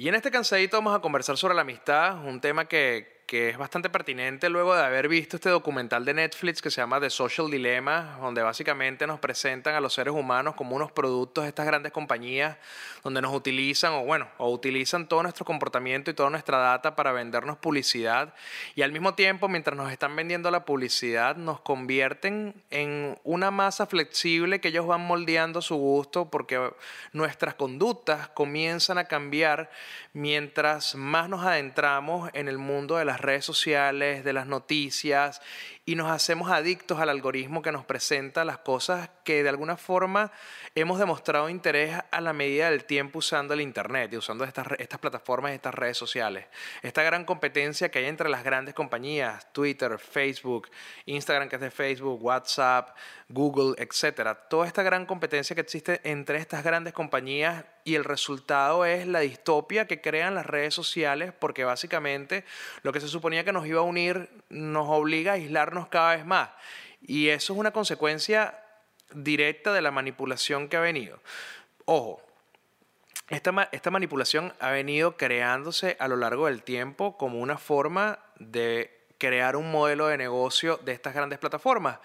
Y en este cansadito vamos a conversar sobre la amistad, un tema que, que es bastante pertinente luego de haber visto este documental de Netflix que se llama The Social Dilemma, donde básicamente nos presentan a los seres humanos como unos productos de estas grandes compañías, donde nos utilizan o bueno, o utilizan todo nuestro comportamiento y toda nuestra data para vendernos publicidad. Y al mismo tiempo mientras nos están vendiendo la publicidad nos convierten en una masa flexible que ellos van moldeando a su gusto porque nuestras conductas comienzan a cambiar mientras más nos adentramos en el mundo de las redes sociales, de las noticias y nos hacemos adictos al algoritmo que nos presenta las cosas que de alguna forma hemos demostrado interés a la medida del tiempo usando el Internet y usando estas, estas plataformas estas redes sociales. Esta gran competencia que hay entre las grandes compañías, Twitter, Facebook, Instagram que es de Facebook, WhatsApp, Google, etcétera. Toda esta gran competencia que existe entre estas grandes compañías y el resultado es la distopia que crean las redes sociales porque básicamente lo que se suponía que nos iba a unir nos obliga a aislarnos cada vez más. Y eso es una consecuencia directa de la manipulación que ha venido. Ojo, esta, esta manipulación ha venido creándose a lo largo del tiempo como una forma de crear un modelo de negocio de estas grandes plataformas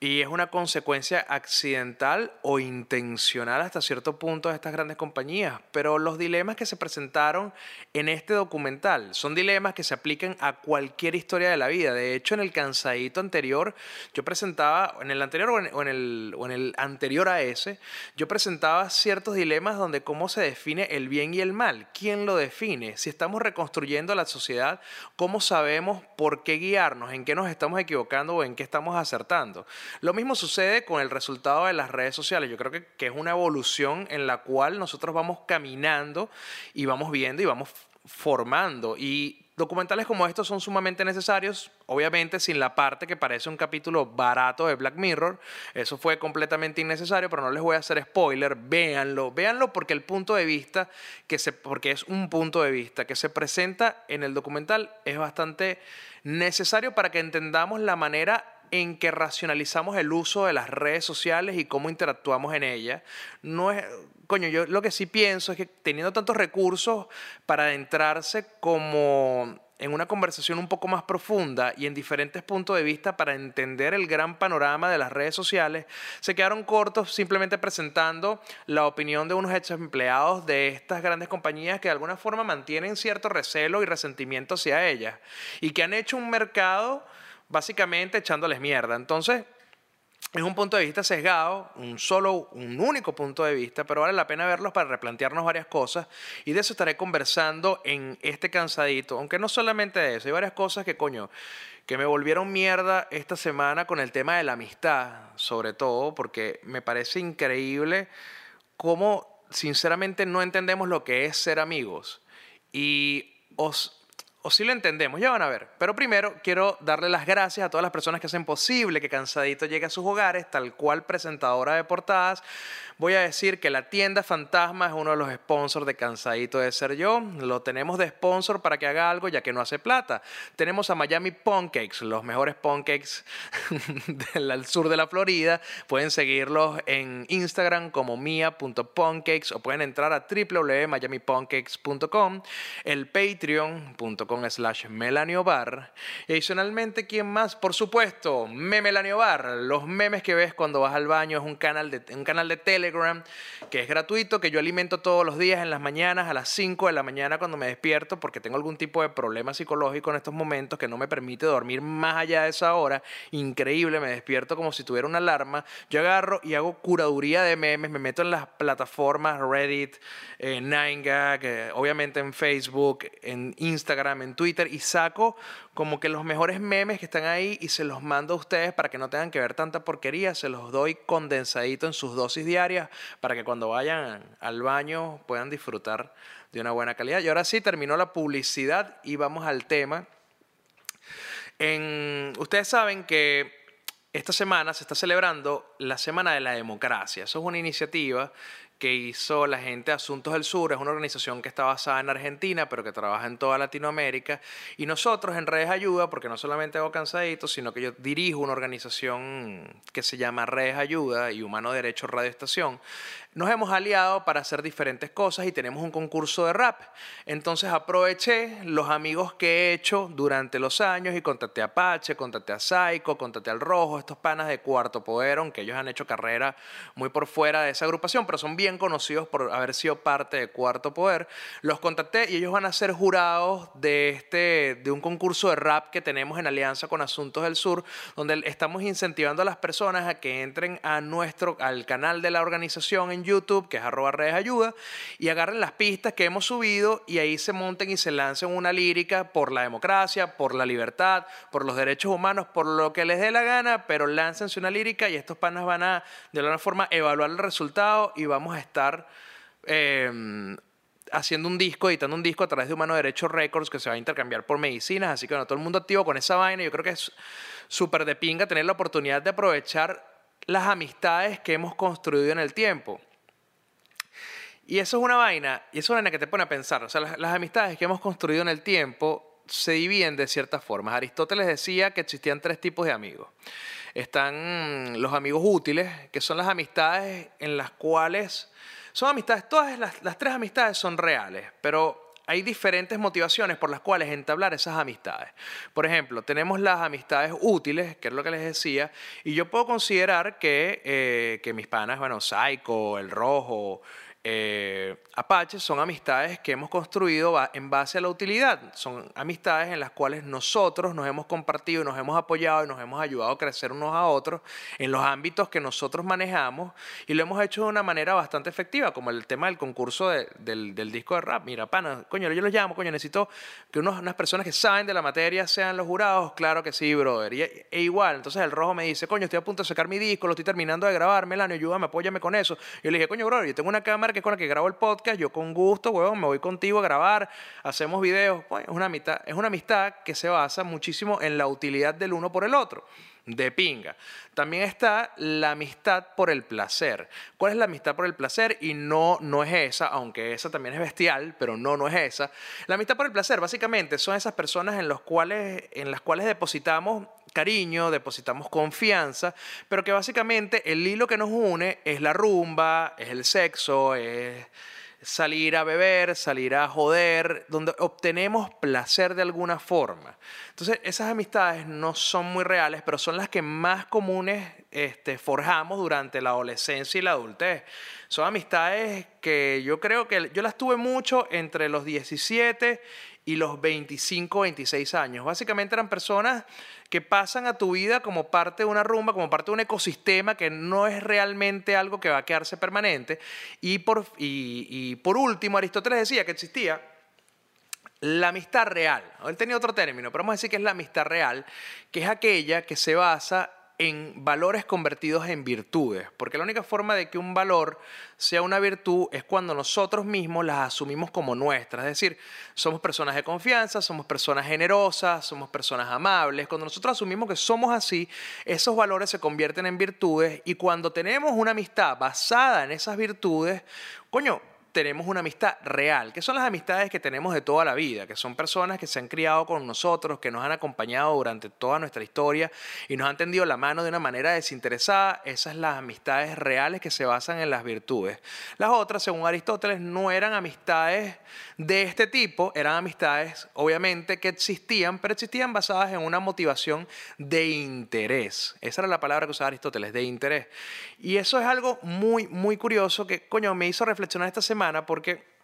y es una consecuencia accidental o intencional hasta cierto punto de estas grandes compañías. Pero los dilemas que se presentaron en este documental son dilemas que se aplican a cualquier historia de la vida. De hecho, en el cansadito anterior, yo presentaba, en el anterior o en, el, o en el anterior a ese, yo presentaba ciertos dilemas donde cómo se define el bien y el mal. ¿Quién lo define? Si estamos reconstruyendo la sociedad, ¿cómo sabemos por qué guiarnos? ¿En qué nos estamos equivocando o en qué estamos acertando? Lo mismo sucede con el resultado de las redes sociales. Yo creo que, que, es una evolución en la cual nosotros vamos caminando y vamos viendo y vamos formando. Y documentales como estos son sumamente necesarios, obviamente sin la parte que parece un capítulo barato de Black Mirror. Eso fue completamente innecesario, pero no les voy a hacer spoiler. Véanlo, véanlo porque el punto de vista que se, porque es un punto de vista que se presenta en el documental es bastante necesario para que entendamos la manera en que racionalizamos el uso de las redes sociales y cómo interactuamos en ellas. No es, coño, yo lo que sí pienso es que teniendo tantos recursos para adentrarse como en una conversación un poco más profunda y en diferentes puntos de vista para entender el gran panorama de las redes sociales, se quedaron cortos simplemente presentando la opinión de unos hechos empleados de estas grandes compañías que de alguna forma mantienen cierto recelo y resentimiento hacia ellas y que han hecho un mercado básicamente echándoles mierda. Entonces, es un punto de vista sesgado, un solo, un único punto de vista, pero vale la pena verlos para replantearnos varias cosas. Y de eso estaré conversando en este cansadito, aunque no solamente de eso, hay varias cosas que coño, que me volvieron mierda esta semana con el tema de la amistad, sobre todo, porque me parece increíble cómo sinceramente no entendemos lo que es ser amigos. Y os o si lo entendemos, ya van a ver. Pero primero quiero darle las gracias a todas las personas que hacen posible que Cansadito llegue a sus hogares, tal cual presentadora de portadas, voy a decir que la tienda Fantasma es uno de los sponsors de Cansadito de Ser Yo. Lo tenemos de sponsor para que haga algo ya que no hace plata. Tenemos a Miami Pancakes, los mejores pancakes del sur de la Florida. Pueden seguirlos en Instagram como mia.pancakes o pueden entrar a www.miamipancakes.com, el patreon.com slash melaniobar. Y adicionalmente, ¿quién más? Por supuesto, Memelaniobar. Los memes que ves cuando vas al baño es un canal de, un canal de tele que es gratuito, que yo alimento todos los días en las mañanas, a las 5 de la mañana cuando me despierto, porque tengo algún tipo de problema psicológico en estos momentos que no me permite dormir más allá de esa hora. Increíble, me despierto como si tuviera una alarma. Yo agarro y hago curaduría de memes, me meto en las plataformas Reddit, eh, 9gag, eh, obviamente en Facebook, en Instagram, en Twitter, y saco como que los mejores memes que están ahí y se los mando a ustedes para que no tengan que ver tanta porquería, se los doy condensadito en sus dosis diarias para que cuando vayan al baño puedan disfrutar de una buena calidad. Y ahora sí, terminó la publicidad y vamos al tema En, ustedes saben que esta semana se está celebrando la Semana de la Democracia. Eso es una iniciativa que hizo la gente Asuntos del Sur. Es una organización que está basada en Argentina, pero que trabaja en toda Latinoamérica. Y nosotros en Redes Ayuda, porque no solamente hago cansadito, sino que yo dirijo una organización que se llama Redes Ayuda y Humano Derecho Radio Estación, nos hemos aliado para hacer diferentes cosas y tenemos un concurso de rap. Entonces aproveché los amigos que he hecho durante los años y contacté a Apache, contacté a Psycho, contacté al Rojo, estos panas de Cuarto Poder, aunque ellos han hecho carrera muy por fuera de esa agrupación, pero son bien conocidos por haber sido parte de Cuarto Poder. Los contacté y ellos van a ser jurados de, este, de un concurso de rap que tenemos en alianza con Asuntos del Sur, donde estamos incentivando a las personas a que entren a nuestro, al canal de la organización en YouTube, que es arroba redes ayuda, y agarren las pistas que hemos subido y ahí se monten y se lancen una lírica por la democracia, por la libertad, por los derechos humanos, por lo que les dé la gana, pero láncense una lírica y estos panas van a de alguna forma evaluar el resultado y vamos a estar... Em, haciendo un disco, editando un disco a través de Humano Derecho Records que se va a intercambiar por medicinas, así que bueno, todo el mundo activo con esa vaina, yo creo que es súper de pinga tener la oportunidad de aprovechar las amistades que hemos construido en el tiempo. Y eso es una vaina, y es una vaina que te pone a pensar. O sea, las, amistades que hemos construido en el tiempo se dividen de ciertas formas. Aristóteles decía que existían tres tipos de amigos. Están los amigos útiles, que son las amistades en las cuales son amistades, todas las, las tres amistades son reales, pero hay diferentes motivaciones por las cuales entablar esas amistades. Por ejemplo, tenemos las amistades útiles, que es lo que les decía, y yo puedo considerar que, eh, que mis panas, bueno, Psycho, El Rojo, eh, Apache son amistades que hemos construido en base a la utilidad. Son amistades en las cuales nosotros nos hemos compartido nos hemos apoyado y nos hemos ayudado a crecer unos a otros en los ámbitos que nosotros manejamos y lo hemos hecho de una manera bastante efectiva, como el tema del concurso del, disco de rap. Mira, pana, coño, yo los llamo, coño, necesito que unas personas que saben de la materia sean los jurados. Claro que sí, brother. Y, e igual, entonces el rojo me dice, coño, estoy a punto de sacar mi disco, lo estoy terminando de grabar, Melanio, ayúdame, apóyame con eso. Y yo le dije, coño, brother, yo tengo una cámara que es con la que grabo el podcast, yo con gusto, huevón, me voy contigo a grabar, hacemos videos. Pues, es, una amistad, es una amistad que se basa muchísimo en la utilidad del uno por el otro de pinga. También está la amistad por el placer. ¿Cuál es la amistad por el placer? Y no, no es esa, aunque esa también es bestial, pero no, no es esa. La amistad por el placer, básicamente, son esas personas en, los cuales, en las cuales depositamos cariño, depositamos confianza, pero que básicamente el hilo que nos une es la rumba, es el sexo, es salir a beber, salir a joder, donde obtenemos placer de alguna forma. Entonces, esas amistades no son muy reales, pero son las que más comunes este, forjamos durante la adolescencia y la adultez. Son amistades que yo creo que yo las tuve mucho entre los 17 y los 25, 26 años. Básicamente eran personas que pasan a tu vida como parte de una rumba, como parte de un ecosistema que no es realmente algo que va a quedarse permanente. Y por, y, por último, Aristóteles decía que existía la amistad real. Él tenía otro término, pero vamos a decir que es la amistad real, que es aquella que se basa en valores convertidos en virtudes, porque la única forma de que un valor sea una virtud es cuando nosotros mismos las asumimos como nuestras, es decir, somos personas de confianza, somos personas generosas, somos personas amables, cuando nosotros asumimos que somos así, esos valores se convierten en virtudes y cuando tenemos una amistad basada en esas virtudes, coño, tenemos una amistad real, que son las amistades que tenemos de toda la vida, que son personas que se han criado con nosotros, que nos han acompañado durante toda nuestra historia y nos han tendido la mano de una manera desinteresada. Esas las amistades reales que se basan en las virtudes. Las otras, según Aristóteles, no eran amistades de este tipo, eran amistades obviamente que existían, pero existían basadas en una motivación de interés. Esa era la palabra que usaba Aristóteles, de interés. Y eso es algo muy, muy curioso que, coño, me hizo reflexionar esta semana porque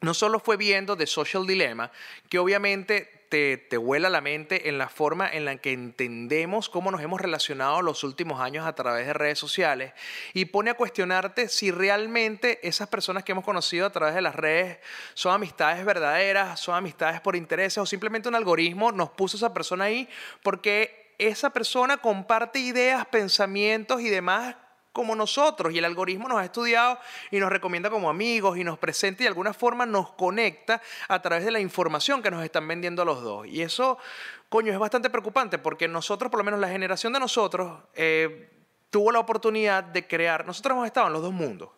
no solo fue viendo The Social Dilemma, que obviamente te, te vuela la mente en la forma en la que entendemos cómo nos hemos relacionado los últimos años a través de redes sociales y pone a cuestionarte si realmente esas personas que hemos conocido a través de las redes son amistades verdaderas, son amistades por intereses o simplemente un algoritmo nos puso esa persona ahí porque esa persona comparte ideas, pensamientos y demás como nosotros y el algoritmo nos ha estudiado y nos recomienda como amigos y nos presenta y de alguna forma nos conecta a través de la información que nos están vendiendo los dos. Y eso, coño, es bastante preocupante porque nosotros, por lo menos la generación de nosotros, eh, tuvo la oportunidad de crear, nosotros hemos estado en los dos mundos.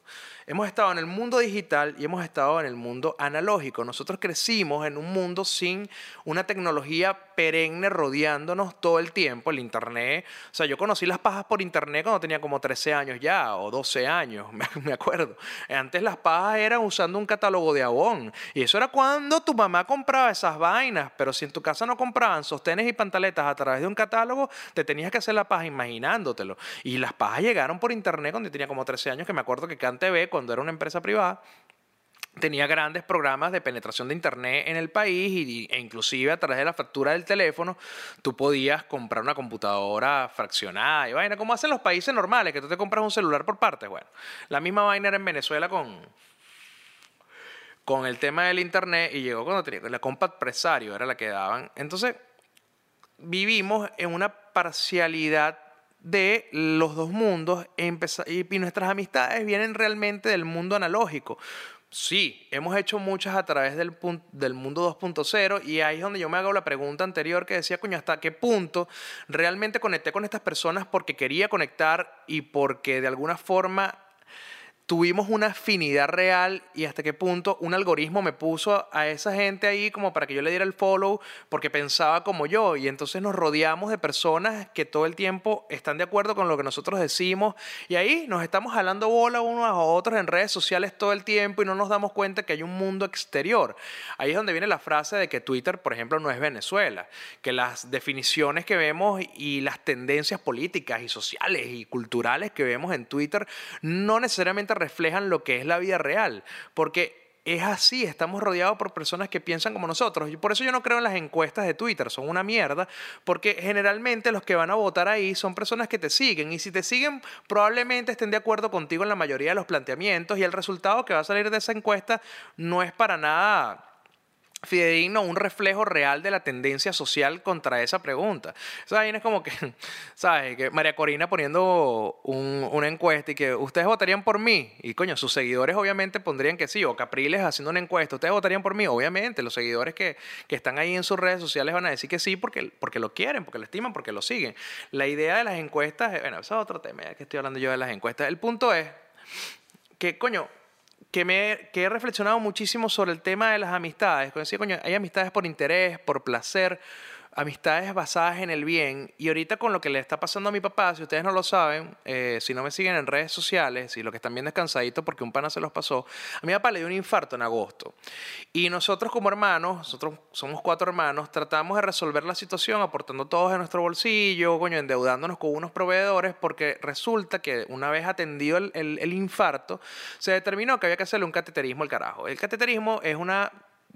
Hemos estado en el mundo digital y hemos estado en el mundo analógico. Nosotros crecimos en un mundo sin una tecnología perenne rodeándonos todo el tiempo, el Internet. O sea, yo conocí las pajas por Internet cuando tenía como 13 años ya, o 12 años, me acuerdo. Antes las pajas eran usando un catálogo de Avon. Y eso era cuando tu mamá compraba esas vainas. Pero si en tu casa no compraban sostenes y pantaletas a través de un catálogo, te tenías que hacer la paja imaginándotelo. Y las pajas llegaron por Internet cuando yo tenía como 13 años, que me acuerdo que CanTV, cuando era una empresa privada, tenía grandes programas de penetración de internet en el país y, e inclusive a través de la factura del teléfono tú podías comprar una computadora fraccionada y vaina, como hacen los países normales, que tú te compras un celular por partes. Bueno, la misma vaina era en Venezuela con, con el tema del internet y llegó cuando tenía la Compact Presario, era la que daban. Entonces, vivimos en una parcialidad de los dos mundos y nuestras amistades vienen realmente del mundo analógico. Sí, hemos hecho muchas a través del, del mundo 2.0 y ahí es donde yo me hago la pregunta anterior que decía, coño, ¿hasta qué punto realmente conecté con estas personas porque quería conectar y porque de alguna forma tuvimos una afinidad real y hasta qué punto un algoritmo me puso a esa gente ahí como para que yo le diera el follow porque pensaba como yo y entonces nos rodeamos de personas que todo el tiempo están de acuerdo con lo que nosotros decimos y ahí nos estamos jalando bola unos a otros en redes sociales todo el tiempo y no nos damos cuenta que hay un mundo exterior. Ahí es donde viene la frase de que Twitter, por ejemplo, no es Venezuela, que las definiciones que vemos y las tendencias políticas y sociales y culturales que vemos en Twitter no necesariamente reflejan lo que es la vida real, porque es así, estamos rodeados por personas que piensan como nosotros. Y por eso yo no creo en las encuestas de Twitter, son una mierda, porque generalmente los que van a votar ahí son personas que te siguen. Y si te siguen, probablemente estén de acuerdo contigo en la mayoría de los planteamientos y el resultado que va a salir de esa encuesta no es para nada fidedigno, un reflejo real de la tendencia social contra esa pregunta. O sea, ahí es como que, ¿sabes? Que María Corina poniendo una encuesta y que ustedes votarían por mí. Y coño, sus seguidores obviamente pondrían que sí. O Capriles haciendo una encuesta, ¿ustedes votarían por mí? Obviamente, los seguidores que, están ahí en sus redes sociales van a decir que sí porque, porque lo quieren, porque lo estiman, porque lo siguen. La idea de las encuestas, bueno, eso es otro tema, ya que estoy hablando yo de las encuestas. El punto es que, coño, que, me, que he reflexionado muchísimo sobre el tema de las amistades. coño, hay amistades por interés, por placer, amistades basadas en el bien. Y ahorita con lo que le está pasando a mi papá, si ustedes no lo saben, eh, si no me siguen en redes sociales, y lo que están bien descansaditos porque un pana se los pasó, a mi papá le dio un infarto en agosto. Y nosotros como hermanos, nosotros somos cuatro hermanos, tratamos de resolver la situación aportando todos en nuestro bolsillo, coño, endeudándonos con unos proveedores, porque resulta que una vez atendido el, el infarto, se determinó que había que hacerle un cateterismo al carajo. El cateterismo es una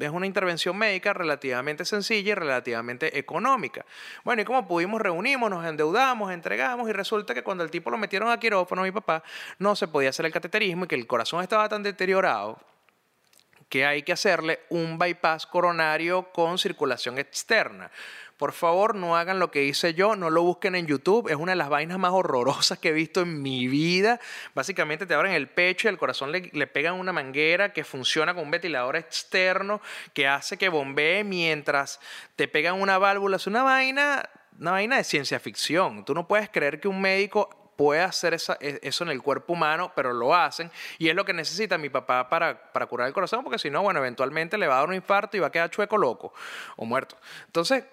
es una intervención médica relativamente sencilla y relativamente económica. Bueno, y como pudimos, reunimos, nos endeudamos, entregamos y resulta que cuando el tipo lo metieron a quirófano, mi papá, no se podía hacer el cateterismo y que el corazón estaba tan deteriorado que hay que hacerle un bypass coronario con circulación externa. Por favor, no hagan lo que hice yo, no lo busquen en YouTube. Es una de las vainas más horrorosas que he visto en mi vida. Básicamente te abren el pecho y al corazón le, le pegan una manguera que funciona con un ventilador externo que hace que bombee mientras te pegan una válvula. Es una vaina, una vaina de ciencia ficción. Tú no puedes creer que un médico puede hacer e, eso en el cuerpo humano, pero lo hacen. Y es lo que necesita mi papá para, para curar el corazón, porque si no, bueno, eventualmente le va a dar un infarto y va a quedar chueco loco o muerto. Entonces,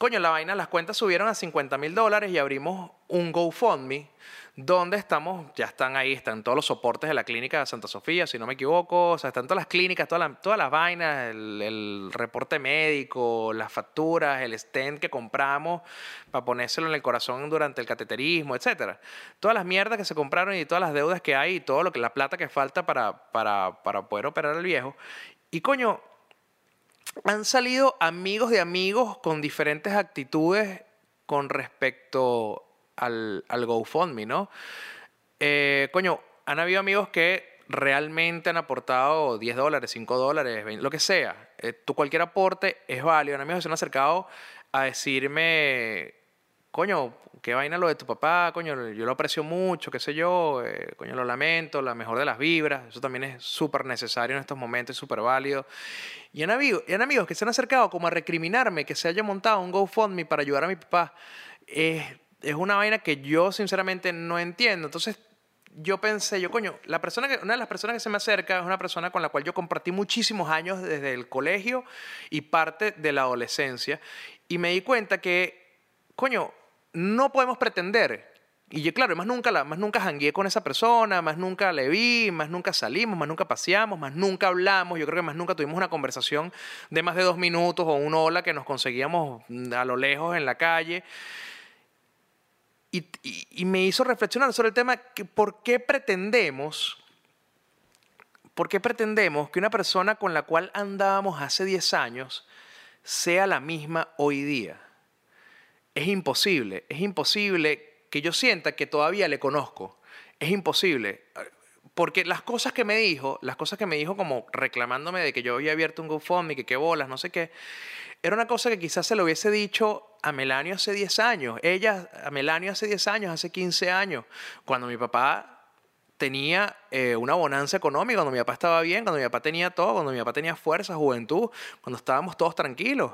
coño, la vaina, las cuentas subieron a 50 mil dólares y abrimos un GoFundMe donde estamos, ya están ahí, están todos los soportes de la clínica de Santa Sofía, si no me equivoco, o sea, están todas las clínicas, todas, todas las vainas, el, reporte médico, las facturas, el stent que compramos para ponérselo en el corazón durante el cateterismo, etcétera. Todas las mierdas que se compraron y todas las deudas que hay y todo lo que la plata que falta para, para, para poder operar al viejo. Y coño, han salido amigos de amigos con diferentes actitudes con respecto al, al GoFundMe, ¿no? Eh, coño, han habido amigos que realmente han aportado 10 dólares, 5 dólares, lo que sea. Eh, cualquier aporte es válido. Amigos se han acercado a decirme coño, qué vaina lo de tu papá, coño, yo lo aprecio mucho, qué sé yo, eh, coño, lo lamento, la mejor de las vibras, eso también es súper necesario en estos momentos, súper válido. Y en, amigos, en amigos que se han acercado como a recriminarme que se haya montado un GoFundMe para ayudar a mi papá, es una vaina que yo sinceramente no entiendo. Entonces, yo pensé, yo coño, la persona que, una de las personas que se me acerca es una persona con la cual yo compartí muchísimos años desde el colegio y parte de la adolescencia. Y me di cuenta que, coño, no podemos pretender. Y yo, claro, más nunca, más nunca jangué con esa persona, más nunca le vi, más nunca salimos, más nunca paseamos, más nunca hablamos. Yo creo que más nunca tuvimos una conversación de más de dos minutos o una hola que nos conseguíamos a lo lejos en la calle. Y, y, me hizo reflexionar sobre el tema que por qué pretendemos, por qué pretendemos que una persona con la cual andábamos hace 10 años sea la misma hoy día es imposible, es imposible que yo sienta que todavía le conozco. Es imposible. Porque las cosas que me dijo, las cosas que me dijo como reclamándome de que yo había abierto un GoFundMe, que qué bolas, no sé qué, era una cosa que quizás se lo hubiese dicho a Melanio hace 10 años, ella a Melanio hace 10 años, hace 15 años, cuando mi papá tenía eh, una bonanza económica, cuando mi papá estaba bien, cuando mi papá tenía todo, cuando mi papá tenía fuerza, juventud, cuando estábamos todos tranquilos.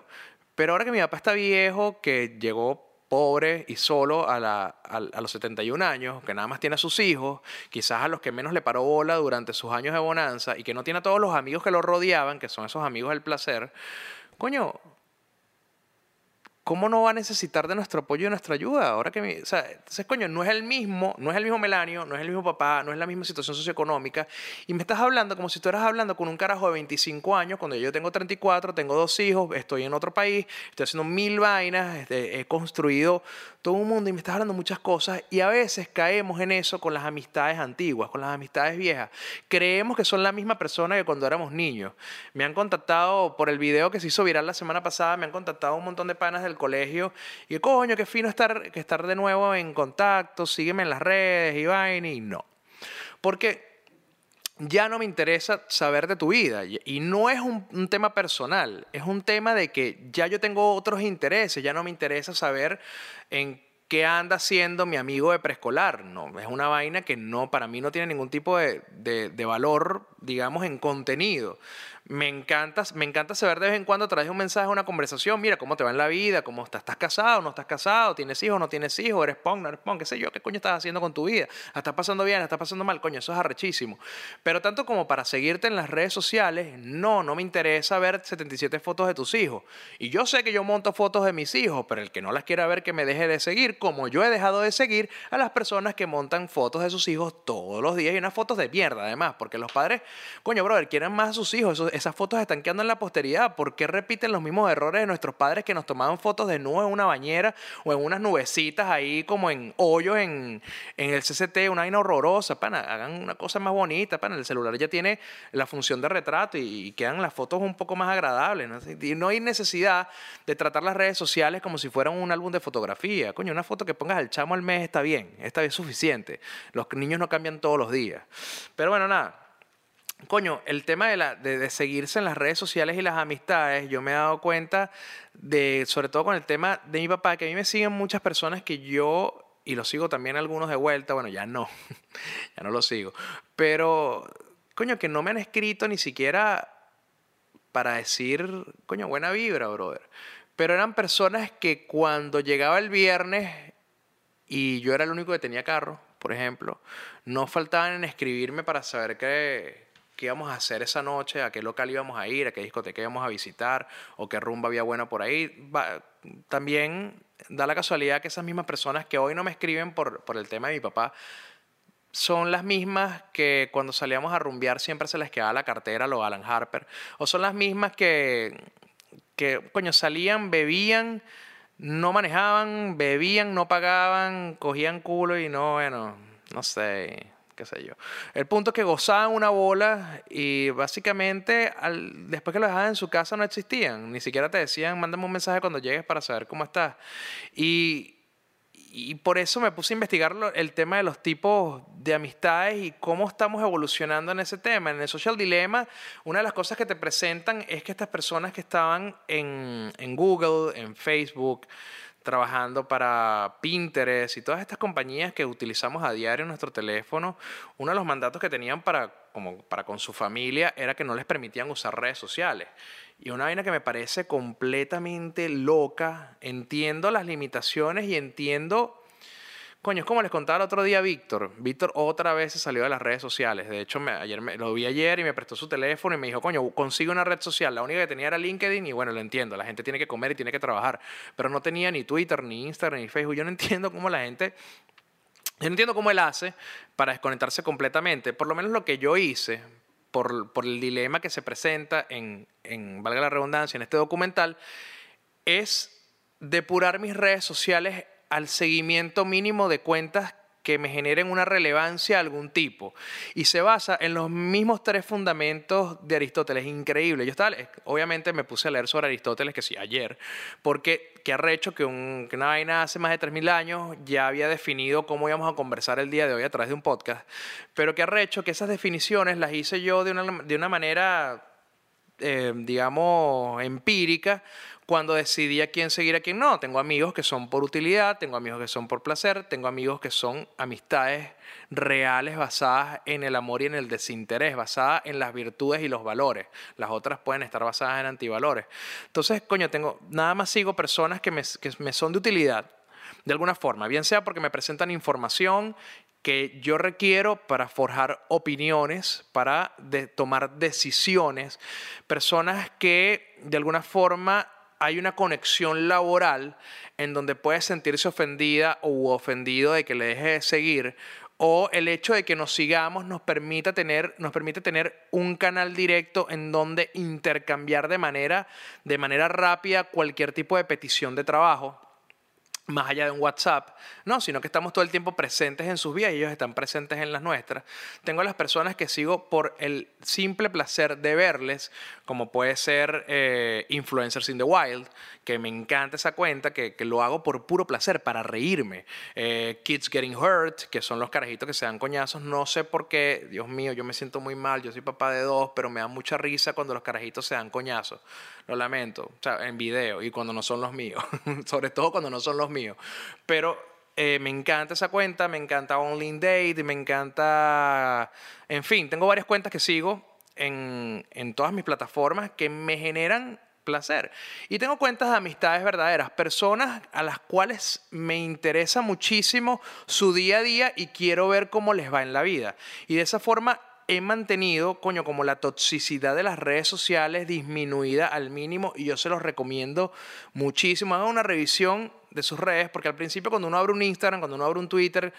Pero ahora que mi papá está viejo, que llegó pobre y solo a, la, a, los 71 años, que nada más tiene a sus hijos, quizás a los que menos le paró bola durante sus años de bonanza y que no tiene a todos los amigos que lo rodeaban, que son esos amigos del placer, coño, ¿cómo no va a necesitar de nuestro apoyo y nuestra ayuda? Ahora que o sea, entonces, coño, no es el mismo, no es el mismo Melanio, no es el mismo papá, no es la misma situación socioeconómica. Y me estás hablando como si tú eras hablando con un carajo de 25 años, cuando yo tengo 34, tengo dos hijos, estoy en otro país, estoy haciendo mil vainas, este, he construido todo un mundo y me estás hablando muchas cosas. Y a veces caemos en eso con las amistades antiguas, con las amistades viejas. Creemos que son la misma persona que cuando éramos niños. Me han contactado por el video que se hizo viral la semana pasada, me han contactado un montón de panas del colegio. Y coño, qué fino estar, estar de nuevo en contacto, sígueme en las redes y vaina. Y no. Porque ya no me interesa saber de tu vida. Y no es un, tema personal, es un tema de que ya yo tengo otros intereses, ya no me interesa saber en qué anda haciendo mi amigo de preescolar. No, es una vaina que no, para mí no tiene ningún tipo de, de valor, digamos, en contenido me encanta, me encanta saber de vez en cuando traes un mensaje, una conversación, mira cómo te va en la vida, cómo estás, estás casado, no estás casado, tienes hijos, no tienes hijos, eres punk, no eres punk, qué sé yo, qué coño estás haciendo con tu vida, estás pasando bien, estás pasando mal, coño, eso es arrechísimo. Pero tanto como para seguirte en las redes sociales, no, no me interesa ver 77 fotos de tus hijos. Y yo sé que yo monto fotos de mis hijos, pero el que no las quiera ver que me deje de seguir, como yo he dejado de seguir a las personas que montan fotos de sus hijos todos los días y unas fotos de mierda además, porque los padres, coño, brother, quieren más a sus hijos, esas fotos están quedando en la posteridad. ¿Por qué repiten los mismos errores de nuestros padres que nos tomaban fotos de nubes en una bañera o en unas nubecitas ahí como en hoyos en, en el CCT? Una vaina horrorosa, pana. Hagan una cosa más bonita, pana. El celular ya tiene la función de retrato y, quedan las fotos un poco más agradables. Y no hay necesidad de tratar las redes sociales como si fueran un álbum de fotografía. Coño, una foto que pongas al chamo al mes está bien, está bien suficiente. Los niños no cambian todos los días. Pero bueno, nada coño, el tema de, la, de, seguirse en las redes sociales y las amistades, yo me he dado cuenta de, sobre todo con el tema de mi papá, que a mí me siguen muchas personas que yo, y lo sigo también algunos de vuelta, bueno, ya no, ya no lo sigo, pero, coño, que no me han escrito ni siquiera para decir, coño, buena vibra, brother. Pero eran personas que cuando llegaba el viernes y yo era el único que tenía carro, por ejemplo, no faltaban en escribirme para saber que qué íbamos a hacer esa noche, a qué local íbamos a ir, a qué discoteca íbamos a visitar o qué rumba había buena por ahí. también da la casualidad que esas mismas personas que hoy no me escriben por, por el tema de mi papá, son las mismas que cuando salíamos a rumbear siempre se les quedaba la cartera, lo Alan Harper, o son las mismas que, que, coño, salían, bebían, no manejaban, bebían, no pagaban, cogían culo y no, bueno, no sé, qué sé yo. El punto es que gozaban una bola y básicamente al, después que lo dejaban en su casa no existían. Ni siquiera te decían, mándame un mensaje cuando llegues para saber cómo estás. Y, por eso me puse a investigar el tema de los tipos de amistades y cómo estamos evolucionando en ese tema. En el Social Dilemma, una de las cosas que te presentan es que estas personas que estaban en, en Google, en Facebook, trabajando para Pinterest y todas estas compañías que utilizamos a diario en nuestro teléfono, uno de los mandatos que tenían para, como para con su familia era que no les permitían usar redes sociales. Y una vaina que me parece completamente loca, entiendo las limitaciones y entiendo Coño, es como les contaba el otro día Víctor. Víctor otra vez se salió de las redes sociales. De hecho, ayer me, lo vi ayer y me prestó su teléfono y me dijo, coño, consigue una red social. La única que tenía era LinkedIn y bueno, lo entiendo. La gente tiene que comer y tiene que trabajar. Pero no tenía ni Twitter, ni Instagram, ni Facebook. Yo no entiendo cómo la gente... Yo no entiendo cómo él hace para desconectarse completamente. Por lo menos lo que yo hice, por, por el dilema que se presenta en, en, valga la redundancia, en este documental, es depurar mis redes sociales al seguimiento mínimo de cuentas que me generen una relevancia de algún tipo. Y se basa en los mismos tres fundamentos de Aristóteles. Increíble. Yo estaba, obviamente me puse a leer sobre Aristóteles, que sí, ayer, porque que arrecho que, un, que una vaina hace más de 3.000 años ya había definido cómo íbamos a conversar el día de hoy a través de un podcast, pero que arrecho que esas definiciones las hice yo de una, de una manera, eh, digamos, empírica, cuando decidí a quién seguir, a quién no. Tengo amigos que son por utilidad, tengo amigos que son por placer, tengo amigos que son amistades reales basadas en el amor y en el desinterés, basadas en las virtudes y los valores. Las otras pueden estar basadas en antivalores. Entonces, coño, tengo, nada más sigo personas que me, que me son de utilidad, de alguna forma, bien sea porque me presentan información que yo requiero para forjar opiniones, para tomar decisiones, personas que de alguna forma hay una conexión laboral en donde puede sentirse ofendida o ofendido de que le deje de seguir o el hecho de que nos sigamos nos, permita tener, nos permite tener un canal directo en donde intercambiar de manera, de manera rápida cualquier tipo de petición de trabajo más allá de un WhatsApp, no, sino que estamos todo el tiempo presentes en sus vidas y ellos están presentes en las nuestras. Tengo a las personas que sigo por el simple placer de verles, como puede ser eh, Influencers in the Wild, que me encanta esa cuenta, que, lo hago por puro placer, para reírme. Eh, Kids Getting Hurt, que son los carajitos que se dan coñazos, no sé por qué, Dios mío, yo me siento muy mal, yo soy papá de dos, pero me da mucha risa cuando los carajitos se dan coñazos. Lo lamento, o sea, en video y cuando no son los míos, sobre todo cuando no son los mío. Pero eh, me encanta esa cuenta, me encanta Only Date, me encanta... En fin, tengo varias cuentas que sigo en, en todas mis plataformas que me generan placer. Y tengo cuentas de amistades verdaderas, personas a las cuales me interesa muchísimo su día a día y quiero ver cómo les va en la vida. Y de esa forma he mantenido, coño, como la toxicidad de las redes sociales disminuida al mínimo y yo se los recomiendo muchísimo. Hagan una revisión de sus redes porque al principio cuando uno abre un Instagram, cuando uno abre un Twitter,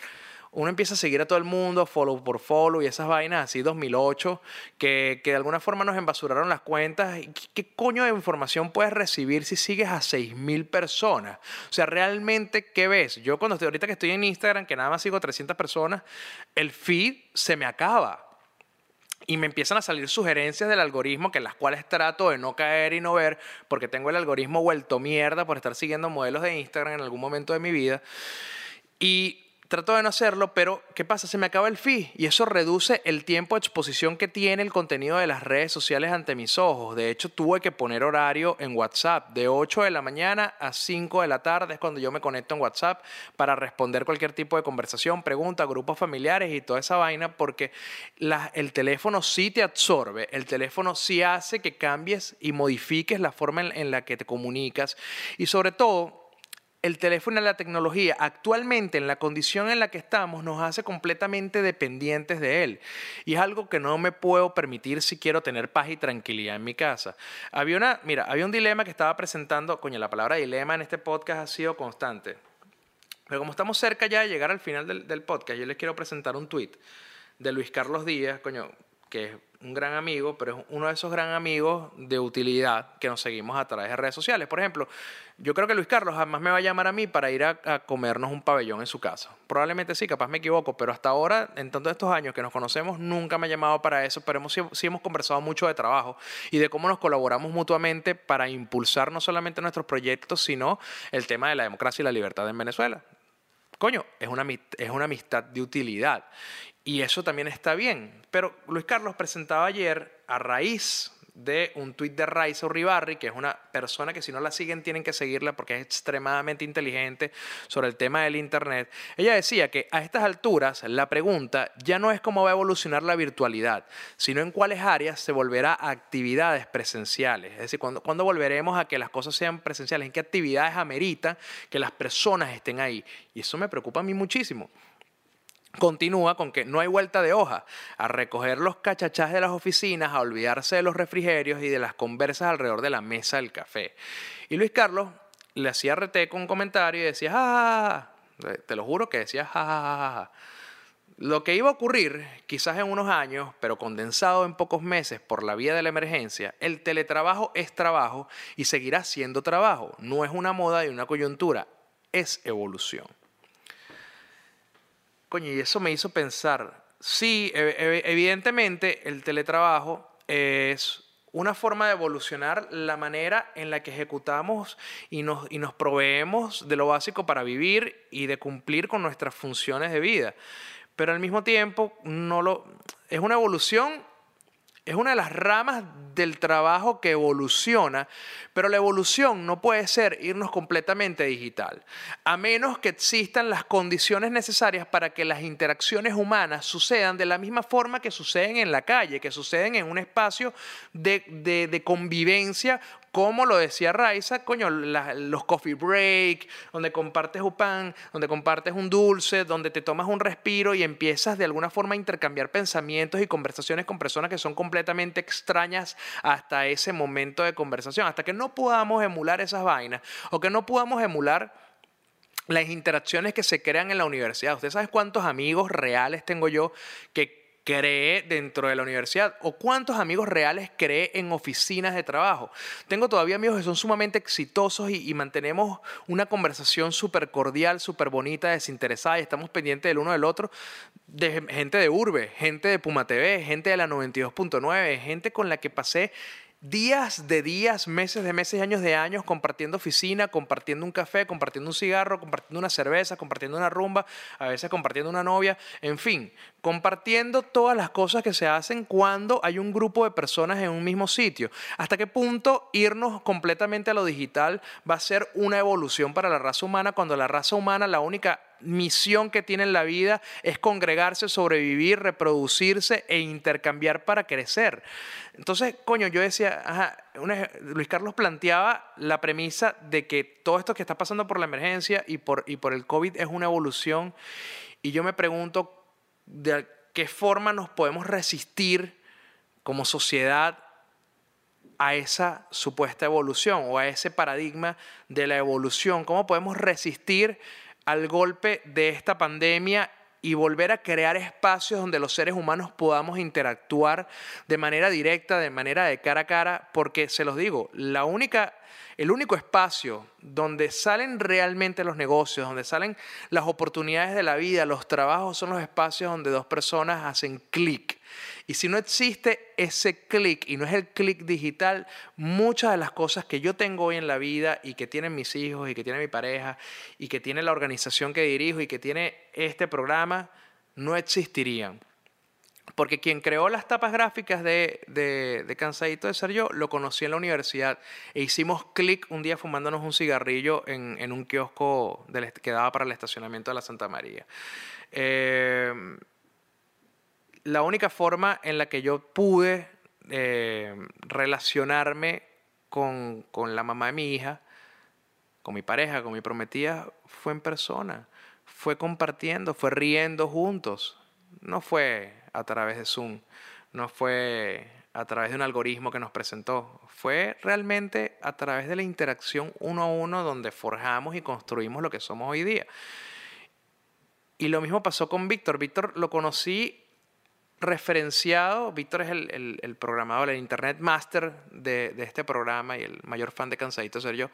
uno empieza a seguir a todo el mundo, follow por follow y esas vainas así 2008, que, que de alguna forma nos embasuraron las cuentas. ¿Qué, coño de información puedes recibir si sigues a 6.000 personas? O sea, realmente, ¿qué ves? Yo cuando estoy, ahorita que estoy en Instagram, que nada más sigo 300 personas, el feed se me acaba y me empiezan a salir sugerencias del algoritmo que las cuales trato de no caer y no ver porque tengo el algoritmo vuelto mierda por estar siguiendo modelos de Instagram en algún momento de mi vida. Y trato de no hacerlo, pero ¿qué pasa? Se me acaba el feed y eso reduce el tiempo de exposición que tiene el contenido de las redes sociales ante mis ojos. De hecho, tuve que poner horario en WhatsApp. De 8 de la mañana a 5 de la tarde es cuando yo me conecto en WhatsApp para responder cualquier tipo de conversación, pregunta, grupos familiares y toda esa vaina, porque el teléfono sí te absorbe, el teléfono sí hace que cambies y modifiques la forma en la que te comunicas y sobre todo el teléfono y la tecnología actualmente en la condición en la que estamos nos hace completamente dependientes de él. Y es algo que no me puedo permitir si quiero tener paz y tranquilidad en mi casa. Había una, mira, había un dilema que estaba presentando, coño, la palabra dilema en este podcast ha sido constante. Pero como estamos cerca ya de llegar al final del, del podcast, yo les quiero presentar un tweet de Luis Carlos Díaz, coño, que es un gran amigo, pero es uno de esos gran amigos de utilidad que nos seguimos a través de redes sociales. Por ejemplo, yo creo que Luis Carlos jamás me va a llamar a mí para ir a, comernos un pabellón en su casa. Probablemente sí, capaz me equivoco, pero hasta ahora, en todos estos años que nos conocemos, nunca me ha llamado para eso, pero hemos, sí hemos conversado mucho de trabajo y de cómo nos colaboramos mutuamente para impulsar no solamente nuestros proyectos, sino el tema de la democracia y la libertad en Venezuela. Coño, es una, es una amistad de utilidad. Y eso también está bien. Pero Luis Carlos presentaba ayer, a raíz de un tuit de Raiza Uribarri, que es una persona que si no la siguen tienen que seguirla porque es extremadamente inteligente sobre el tema del Internet. Ella decía que a estas alturas la pregunta ya no es cómo va a evolucionar la virtualidad, sino en cuáles áreas se volverá a actividades presenciales. Es decir, cuando cuándo volveremos a que las cosas sean presenciales? ¿En qué actividades amerita que las personas estén ahí? Y eso me preocupa a mí muchísimo. Continúa con que no hay vuelta de hoja, a recoger los cachachás de las oficinas, a olvidarse de los refrigerios y de las conversas alrededor de la mesa del café. Y Luis Carlos le hacía rete con un comentario y decía, ¡ah! Te lo juro que decía, ¡ah! Lo que iba a ocurrir, quizás en unos años, pero condensado en pocos meses por la vía de la emergencia, el teletrabajo es trabajo y seguirá siendo trabajo. No es una moda y una coyuntura, es evolución. Coño, y eso me hizo pensar, sí, e, e, evidentemente el teletrabajo es una forma de evolucionar la manera en la que ejecutamos y nos, y nos proveemos de lo básico para vivir y de cumplir con nuestras funciones de vida. Pero al mismo tiempo, no lo, es una evolución es una de las ramas del trabajo que evoluciona, pero la evolución no puede ser irnos completamente digital, a menos que existan las condiciones necesarias para que las interacciones humanas sucedan de la misma forma que suceden en la calle, que suceden en un espacio de, convivencia como lo decía Raiza, coño, los coffee break, donde compartes un pan, donde compartes un dulce, donde te tomas un respiro y empiezas de alguna forma a intercambiar pensamientos y conversaciones con personas que son completamente extrañas hasta ese momento de conversación, hasta que no podamos emular esas vainas o que no podamos emular las interacciones que se crean en la universidad. ¿Usted sabe cuántos amigos reales tengo yo que cree dentro de la universidad o cuántos amigos reales cree en oficinas de trabajo. Tengo todavía amigos que son sumamente exitosos y, mantenemos una conversación súper cordial, súper bonita, desinteresada y estamos pendientes del uno del otro, de gente de Urbe, gente de Puma TV, gente de la 92.9, gente con la que pasé días de días, meses de meses, años de años compartiendo oficina, compartiendo un café, compartiendo un cigarro, compartiendo una cerveza, compartiendo una rumba, a veces compartiendo una novia, en fin, compartiendo todas las cosas que se hacen cuando hay un grupo de personas en un mismo sitio. ¿Hasta qué punto irnos completamente a lo digital va a ser una evolución para la raza humana cuando la raza humana la única misión que tiene en la vida es congregarse, sobrevivir, reproducirse e intercambiar para crecer. Entonces, coño, yo decía, Luis Carlos planteaba la premisa de que todo esto que está pasando por la emergencia y por, y por el COVID es una evolución. Y yo me pregunto de qué forma nos podemos resistir como sociedad a esa supuesta evolución o a ese paradigma de la evolución. ¿Cómo podemos resistir al golpe de esta pandemia y volver a crear espacios donde los seres humanos podamos interactuar de manera directa, de manera de cara a cara, porque se los digo, la única, el único espacio donde salen realmente los negocios, donde salen las oportunidades de la vida, los trabajos, son los espacios donde dos personas hacen clic y si no existe ese clic y no es el clic digital, muchas de las cosas que yo tengo hoy en la vida y que tienen mis hijos y que tiene mi pareja y que tiene la organización que dirijo y que tiene este programa, no existirían. Porque quien creó las tapas gráficas de, de, Cansadito de Ser Yo lo conocí en la universidad e hicimos clic un día fumándonos un cigarrillo en, en un kiosco que daba para el estacionamiento de la Santa María. Eh, la única forma en la que yo pude eh, relacionarme con, la mamá de mi hija, con mi pareja, con mi prometida, fue en persona. Fue compartiendo, fue riendo juntos. No fue a través de Zoom, no fue a través de un algoritmo que nos presentó. Fue realmente a través de la interacción uno a uno donde forjamos y construimos lo que somos hoy día. Y lo mismo pasó con Víctor. Víctor lo conocí referenciado. Víctor es el, programador, el Internet Master de, este programa y el mayor fan de Cansadito ser yo.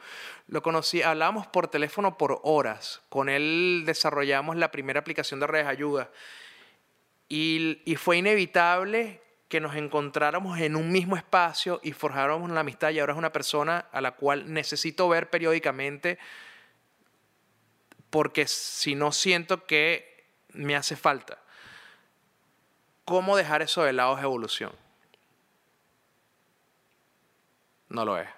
Lo conocí, hablábamos por teléfono por horas. Con él desarrollamos la primera aplicación de redes ayuda. Y, y fue inevitable que nos encontráramos en un mismo espacio y forjáramos una amistad y ahora es una persona a la cual necesito ver periódicamente porque si no siento que me hace falta. ¿Cómo dejar eso de lado es evolución? no lo es.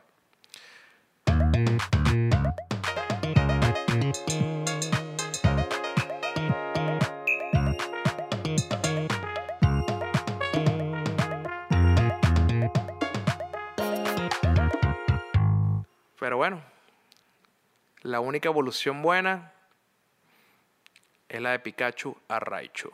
Pero bueno, la única evolución buena es la de Pikachu a Raichu.